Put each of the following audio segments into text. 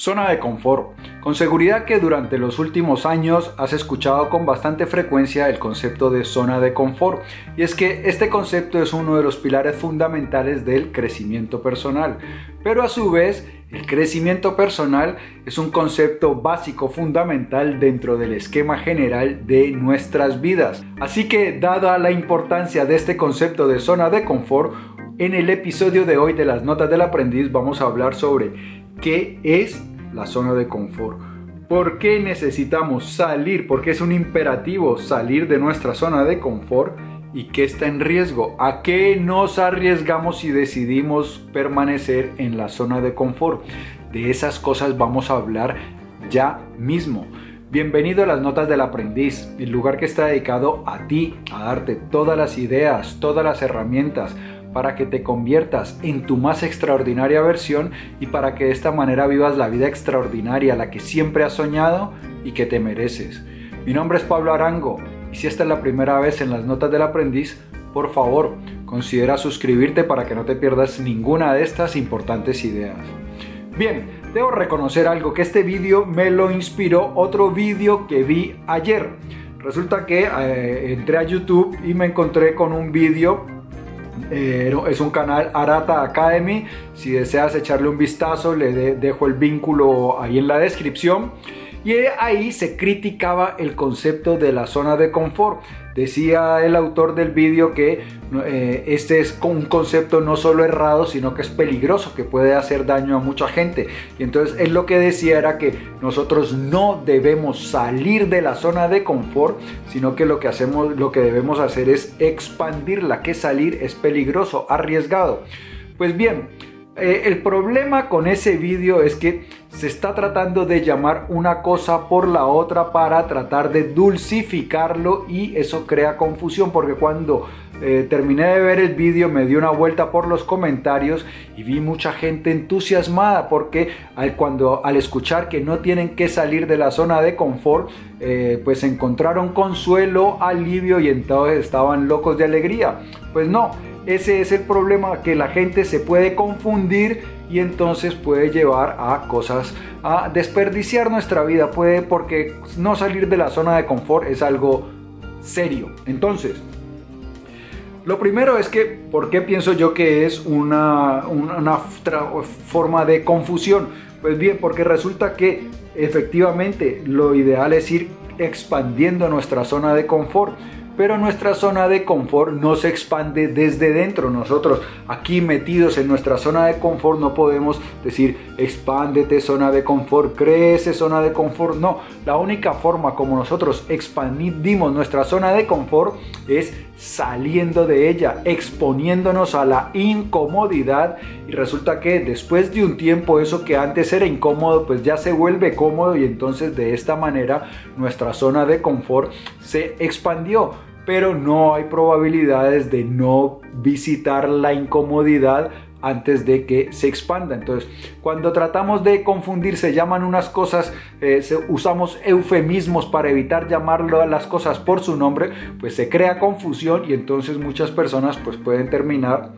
Zona de confort. Con seguridad que durante los últimos años has escuchado con bastante frecuencia el concepto de zona de confort. Y es que este concepto es uno de los pilares fundamentales del crecimiento personal. Pero a su vez, el crecimiento personal es un concepto básico fundamental dentro del esquema general de nuestras vidas. Así que, dada la importancia de este concepto de zona de confort, en el episodio de hoy de las notas del aprendiz vamos a hablar sobre ¿Qué es la zona de confort? ¿Por qué necesitamos salir? Porque es un imperativo salir de nuestra zona de confort y qué está en riesgo. ¿A qué nos arriesgamos si decidimos permanecer en la zona de confort? De esas cosas vamos a hablar ya mismo. Bienvenido a las Notas del Aprendiz, el lugar que está dedicado a ti, a darte todas las ideas, todas las herramientas para que te conviertas en tu más extraordinaria versión y para que de esta manera vivas la vida extraordinaria, la que siempre has soñado y que te mereces. Mi nombre es Pablo Arango y si esta es la primera vez en las notas del aprendiz, por favor, considera suscribirte para que no te pierdas ninguna de estas importantes ideas. Bien, debo reconocer algo, que este vídeo me lo inspiró otro vídeo que vi ayer. Resulta que eh, entré a YouTube y me encontré con un vídeo eh, es un canal Arata Academy. Si deseas echarle un vistazo, le dejo el vínculo ahí en la descripción. Y ahí se criticaba el concepto de la zona de confort. Decía el autor del vídeo que eh, este es un concepto no solo errado, sino que es peligroso, que puede hacer daño a mucha gente. Y entonces él lo que decía era que nosotros no debemos salir de la zona de confort, sino que lo que hacemos, lo que debemos hacer es expandirla, que salir es peligroso, arriesgado. Pues bien, eh, el problema con ese vídeo es que se está tratando de llamar una cosa por la otra para tratar de dulcificarlo y eso crea confusión porque cuando eh, terminé de ver el vídeo me di una vuelta por los comentarios y vi mucha gente entusiasmada porque al, cuando, al escuchar que no tienen que salir de la zona de confort eh, pues encontraron consuelo, alivio y entonces estaban locos de alegría. Pues no, ese es el problema, que la gente se puede confundir y entonces puede llevar a cosas, a desperdiciar nuestra vida, puede porque no salir de la zona de confort es algo serio. Entonces, lo primero es que, ¿por qué pienso yo que es una, una, forma de confusión? Pues bien, porque resulta que efectivamente lo ideal es ir expandiendo nuestra zona de confort pero nuestra zona de confort no se expande desde dentro. Nosotros aquí metidos en nuestra zona de confort no podemos decir expándete zona de confort, crece zona de confort. No, la única forma como nosotros expandimos nuestra zona de confort es saliendo de ella, exponiéndonos a la incomodidad y resulta que después de un tiempo eso que antes era incómodo pues ya se vuelve cómodo y entonces de esta manera nuestra zona de confort se expandió pero no hay probabilidades de no visitar la incomodidad antes de que se expanda. Entonces, cuando tratamos de confundir, se llaman unas cosas, eh, usamos eufemismos para evitar llamarlo a las cosas por su nombre, pues se crea confusión y entonces muchas personas pues pueden terminar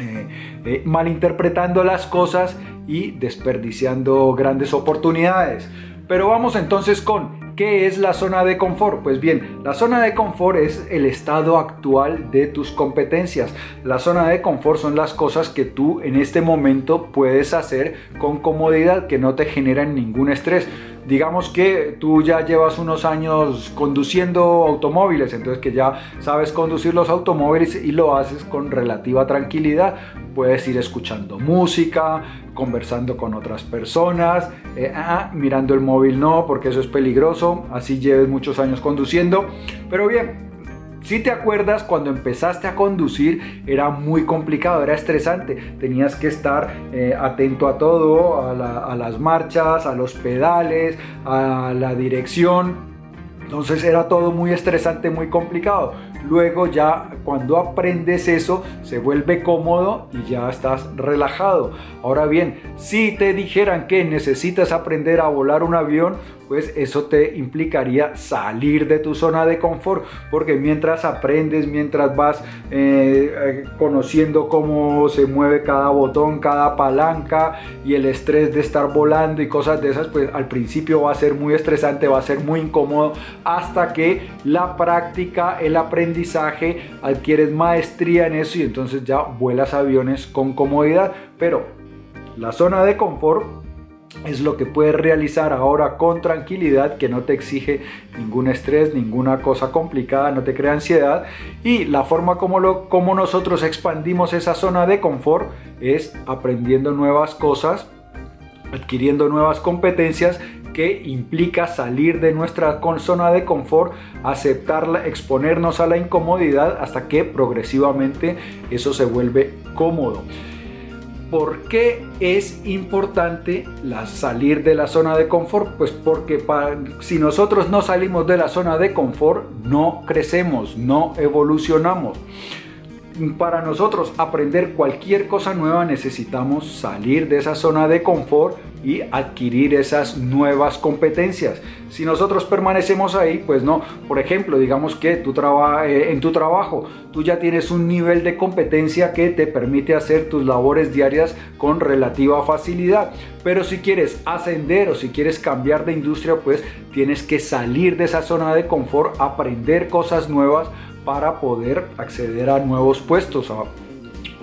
eh, eh, malinterpretando las cosas y desperdiciando grandes oportunidades. Pero vamos entonces con ¿Qué es la zona de confort? Pues bien, la zona de confort es el estado actual de tus competencias. La zona de confort son las cosas que tú en este momento puedes hacer con comodidad, que no te generan ningún estrés digamos que tú ya llevas unos años conduciendo automóviles, entonces que ya sabes conducir los automóviles y lo haces con relativa tranquilidad. Puedes ir escuchando música, conversando con otras personas, eh, ah, mirando el móvil no, porque eso es peligroso, así lleves muchos años conduciendo. Pero bien, si te acuerdas, cuando empezaste a conducir era muy complicado, era estresante. Tenías que estar eh, atento a todo, a, las marchas, a los pedales, a la dirección. Entonces era todo muy estresante, muy complicado. Luego ya cuando aprendes eso se vuelve cómodo y ya estás relajado. Ahora bien, si te dijeran que necesitas aprender a volar un avión, pues eso te implicaría salir de tu zona de confort, porque mientras aprendes, mientras vas eh, eh, conociendo cómo se mueve cada botón, cada palanca y el estrés de estar volando y cosas de esas, pues al principio va a ser muy estresante, va a ser muy incómodo, hasta que la práctica, el aprendizaje, adquieres maestría en eso y entonces ya vuelas aviones con comodidad, pero la zona de confort es lo que puedes realizar ahora con tranquilidad, que no te exige ningún estrés, ninguna cosa complicada, no te crea ansiedad. Y la forma como, lo, como nosotros expandimos esa zona de confort es aprendiendo nuevas cosas, adquiriendo nuevas competencias que implica salir de nuestra zona de confort, aceptarla, exponernos a la incomodidad hasta que progresivamente eso se vuelve cómodo. ¿Por qué es importante salir de la zona de confort? Pues porque si nosotros no salimos de la zona de confort, no crecemos, no evolucionamos. Para nosotros aprender cualquier cosa nueva necesitamos salir de esa zona de confort y adquirir esas nuevas competencias. Si nosotros permanecemos ahí, pues no. Por ejemplo, digamos que eh, en tu trabajo tú ya tienes un nivel de competencia que te permite hacer tus labores diarias con relativa facilidad. Pero si quieres ascender o si quieres cambiar de industria, pues tienes que salir de esa zona de confort, aprender cosas nuevas para poder acceder a nuevos puestos o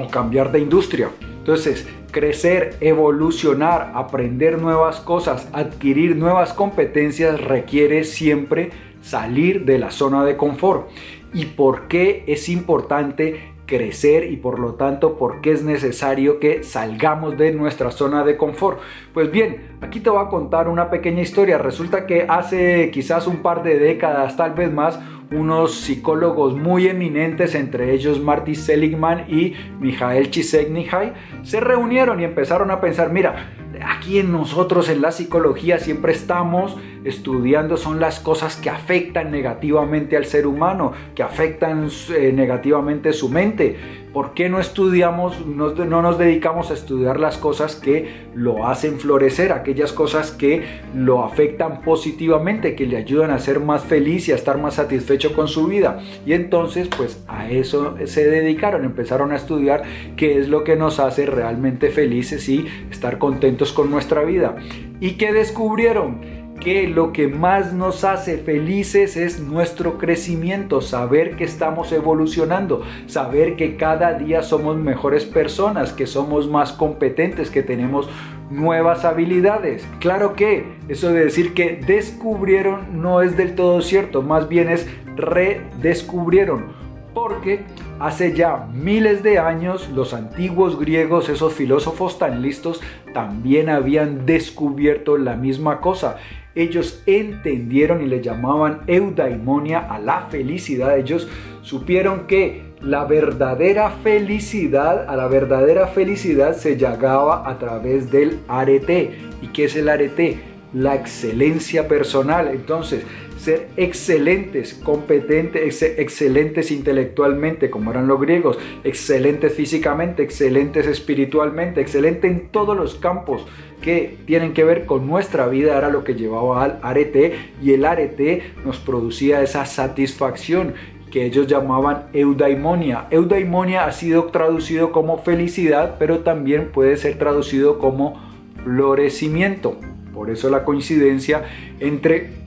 cambiar de industria. Entonces, crecer, evolucionar, aprender nuevas cosas, adquirir nuevas competencias requiere siempre salir de la zona de confort. ¿Y por qué es importante crecer y por lo tanto por qué es necesario que salgamos de nuestra zona de confort. Pues bien, aquí te voy a contar una pequeña historia. Resulta que hace quizás un par de décadas, tal vez más, unos psicólogos muy eminentes, entre ellos Marty Seligman y Mijael Csikszentmihalyi, se reunieron y empezaron a pensar, mira, aquí en nosotros en la psicología siempre estamos estudiando son las cosas que afectan negativamente al ser humano, que afectan eh, negativamente su mente. ¿Por qué no estudiamos, no, no, nos dedicamos a estudiar las cosas que lo hacen florecer, aquellas cosas que lo afectan positivamente, que le ayudan a ser más feliz y a estar más satisfecho con su vida? Y entonces, pues a eso se dedicaron, empezaron a estudiar qué es lo que nos hace realmente felices y estar contentos con nuestra vida. ¿Y qué descubrieron? Que lo que más nos hace felices es nuestro crecimiento, saber que estamos evolucionando, saber que cada día somos mejores personas, que somos más competentes, que tenemos nuevas habilidades. Claro que eso de decir que descubrieron no es del todo cierto, más bien es redescubrieron. Porque hace ya miles de años los antiguos griegos, esos filósofos tan listos, también habían descubierto la misma cosa ellos entendieron y le llamaban eudaimonia a la felicidad. Ellos supieron que la verdadera felicidad, a la verdadera felicidad se llegaba a través del arete. ¿Y qué es el arete? La excelencia personal. Entonces, ser excelentes, competentes, excelentes intelectualmente, como eran los griegos, excelentes físicamente, excelentes espiritualmente, excelentes en todos los campos que tienen que ver con nuestra vida, era lo que llevaba al arete y el arete nos producía esa satisfacción que ellos llamaban eudaimonia. Eudaimonia ha sido traducido como felicidad, pero también puede ser traducido como florecimiento. Por eso la coincidencia entre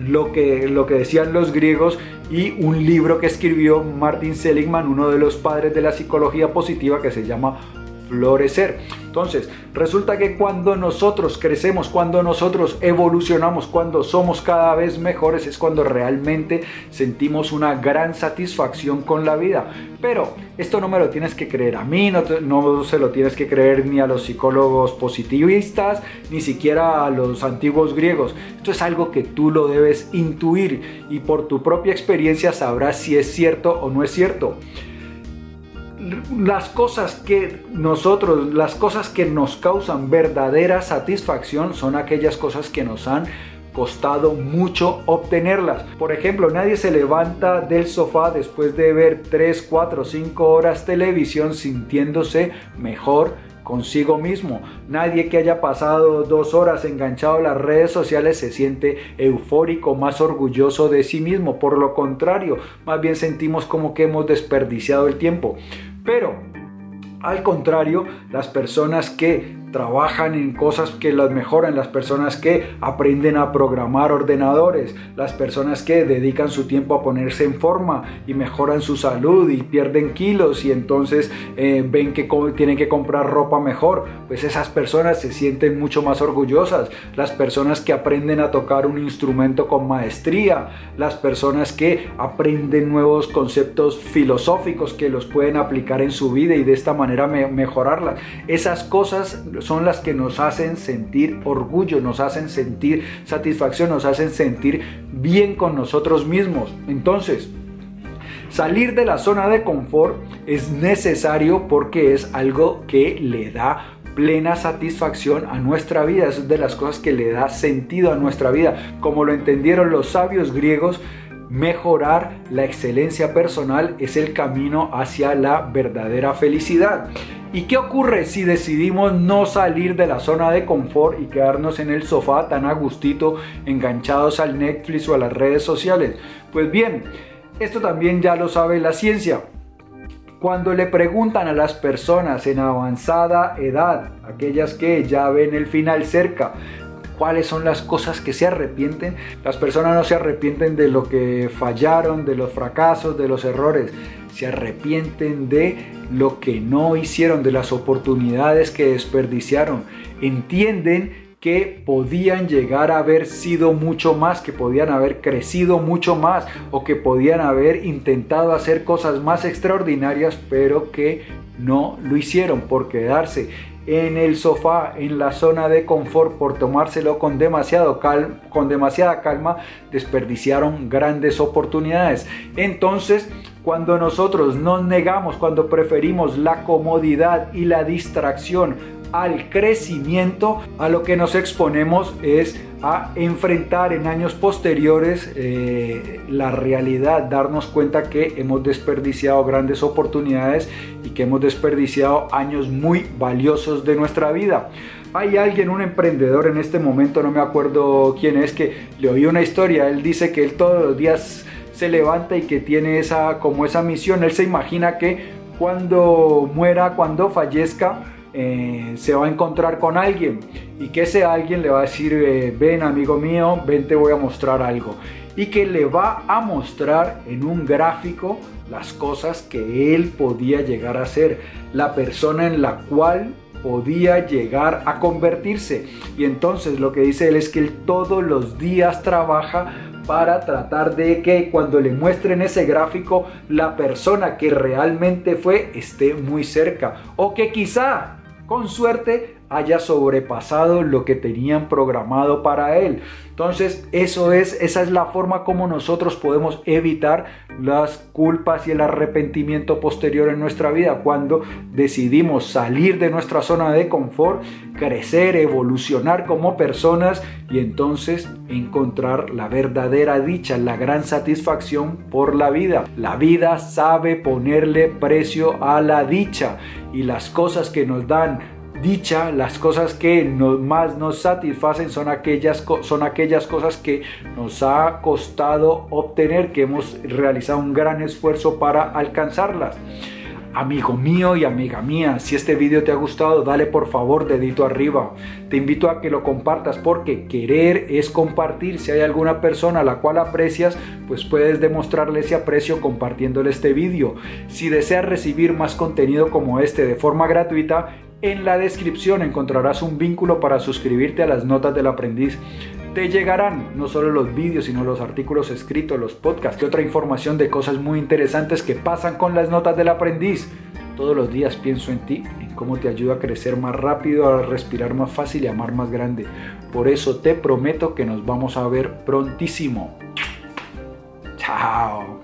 lo que, lo que decían los griegos y un libro que escribió Martin Seligman, uno de los padres de la psicología positiva que se llama Florecer. Entonces, resulta que cuando nosotros crecemos, cuando nosotros evolucionamos, cuando somos cada vez mejores, es cuando realmente sentimos una gran satisfacción con la vida. Pero esto no me lo tienes que creer a mí, no, no se lo tienes que creer ni a los psicólogos positivistas, ni siquiera a los antiguos griegos. Esto es algo que tú lo debes intuir y por tu propia experiencia sabrás si es cierto o no es cierto las cosas que nosotros, las cosas que nos causan verdadera satisfacción son aquellas cosas que nos han costado mucho obtenerlas. Por ejemplo, nadie se levanta del sofá después de ver 3, 4, 5 horas televisión sintiéndose mejor consigo mismo. Nadie que haya pasado dos horas enganchado a las redes sociales se siente eufórico, más orgulloso de sí mismo. Por lo contrario, más bien sentimos como que hemos desperdiciado el tiempo. Pero, al contrario, las personas que trabajan en cosas que las mejoran, las personas que aprenden a programar ordenadores, las personas que dedican su tiempo a ponerse en forma y mejoran su salud y pierden kilos y entonces eh, ven que tienen que comprar ropa mejor, pues esas personas se sienten mucho más orgullosas. Las personas que aprenden a tocar un instrumento con maestría, las personas que aprenden nuevos conceptos filosóficos que los pueden aplicar en su vida y de esta manera mejorarlas. Esas cosas son las que nos hacen sentir orgullo, nos hacen sentir satisfacción, nos hacen sentir bien con nosotros mismos. Entonces, salir de la zona de confort es necesario porque es algo que le da plena satisfacción a nuestra vida. es de las cosas que le da sentido a nuestra vida. Como lo entendieron los sabios griegos, mejorar la excelencia personal es el camino hacia la verdadera felicidad. ¿Y qué ocurre si decidimos no salir de la zona de confort y quedarnos en el sofá tan a gustito, enganchados al Netflix o a las redes sociales? Pues bien, esto también ya lo sabe la ciencia. Cuando le preguntan a las personas en avanzada edad, aquellas que ya ven el final cerca, cuáles son las cosas que se arrepienten. Las personas no se arrepienten de lo que fallaron, de los fracasos, de los errores. Se arrepienten de lo que no hicieron, de las oportunidades que desperdiciaron. Entienden que podían llegar a haber sido mucho más, que podían haber crecido mucho más o que podían haber intentado hacer cosas más extraordinarias, pero que no lo hicieron por quedarse en el sofá, en la zona de confort, por tomárselo con, demasiado con demasiada calma, desperdiciaron grandes oportunidades. Entonces, cuando nosotros nos negamos, cuando preferimos la comodidad y la distracción al crecimiento, a lo que nos exponemos es a enfrentar en años posteriores eh, la realidad, darnos cuenta que hemos desperdiciado grandes oportunidades y que hemos desperdiciado años muy valiosos de nuestra vida. Hay alguien, un emprendedor en este momento, no me acuerdo quién es, que le oí una historia, él dice que él todos los días se levanta y que tiene esa como esa misión, él se imagina que cuando muera, cuando fallezca, eh, se va a encontrar con alguien y que ese alguien le va a decir, eh, ven amigo mío, ven te voy a mostrar algo. Y que le va a mostrar en un gráfico las cosas que él podía llegar a ser, la persona en la cual podía llegar a convertirse. Y entonces lo que dice él es que él todos los días trabaja para tratar de que cuando le muestren ese gráfico la persona que realmente fue esté muy cerca o que quizá con suerte haya sobrepasado lo que tenían programado para él. Entonces, eso es esa es la forma como nosotros podemos evitar las culpas y el arrepentimiento posterior en nuestra vida cuando decidimos salir de nuestra zona de confort, crecer, evolucionar como personas y entonces encontrar la verdadera dicha, la gran satisfacción por la vida. La vida sabe ponerle precio a la dicha y las cosas que nos dan dicha, las cosas que más nos satisfacen son aquellas, son aquellas cosas que nos ha costado obtener, que hemos realizado un gran esfuerzo para alcanzarlas. Amigo mío y amiga mía, si este video te ha gustado, dale por favor dedito arriba. Te invito a que lo compartas porque querer es compartir. Si hay alguna persona a la cual aprecias, pues puedes demostrarle ese aprecio compartiéndole este video. Si deseas recibir más contenido como este de forma gratuita, en la descripción encontrarás un vínculo para suscribirte a las notas del aprendiz. Te llegarán no solo los vídeos, sino los artículos escritos, los podcasts y otra información de cosas muy interesantes que pasan con las notas del aprendiz. Todos los días pienso en ti, en cómo te ayuda a crecer más rápido, a respirar más fácil y amar más grande. Por eso te prometo que nos vamos a ver prontísimo. Chao.